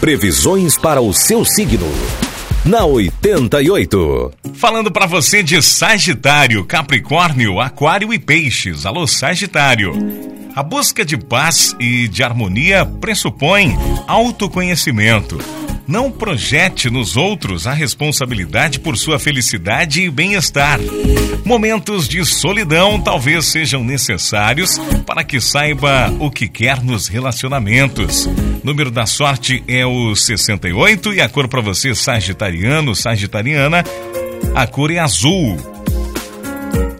Previsões para o seu signo. Na 88. Falando para você de Sagitário, Capricórnio, Aquário e Peixes. Alô, Sagitário. A busca de paz e de harmonia pressupõe autoconhecimento. Não projete nos outros a responsabilidade por sua felicidade e bem-estar. Momentos de solidão talvez sejam necessários para que saiba o que quer nos relacionamentos. Número da sorte é o 68 e a cor para você, Sagitariano, Sagitariana, a cor é azul.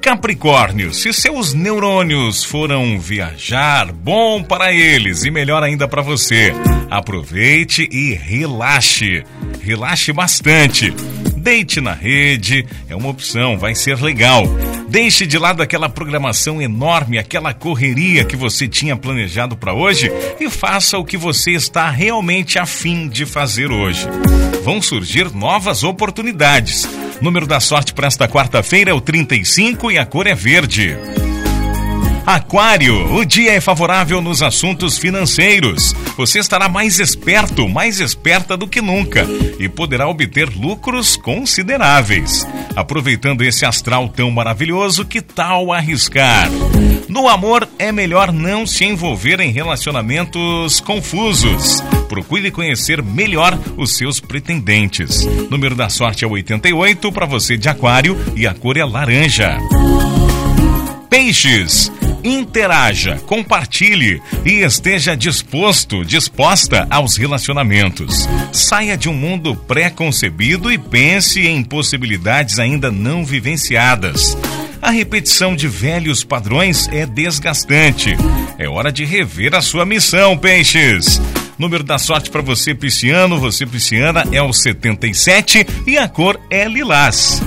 Capricórnio, se seus neurônios foram viajar, bom para eles e melhor ainda para você. Aproveite e relaxe. Relaxe bastante. Deite na rede, é uma opção, vai ser legal. Deixe de lado aquela programação enorme, aquela correria que você tinha planejado para hoje e faça o que você está realmente afim de fazer hoje. Vão surgir novas oportunidades. Número da sorte para esta quarta-feira é o 35 e a cor é verde. Aquário, o dia é favorável nos assuntos financeiros. Você estará mais esperto, mais esperta do que nunca e poderá obter lucros consideráveis. Aproveitando esse astral tão maravilhoso, que tal arriscar? No amor, é melhor não se envolver em relacionamentos confusos. Procure conhecer melhor os seus pretendentes. Número da sorte é 88 para você de Aquário e a cor é laranja. Peixes. Interaja, compartilhe e esteja disposto, disposta aos relacionamentos. Saia de um mundo pré-concebido e pense em possibilidades ainda não vivenciadas. A repetição de velhos padrões é desgastante. É hora de rever a sua missão, peixes. Número da sorte para você, pisciano, você, pisciana, é o 77 e a cor é lilás.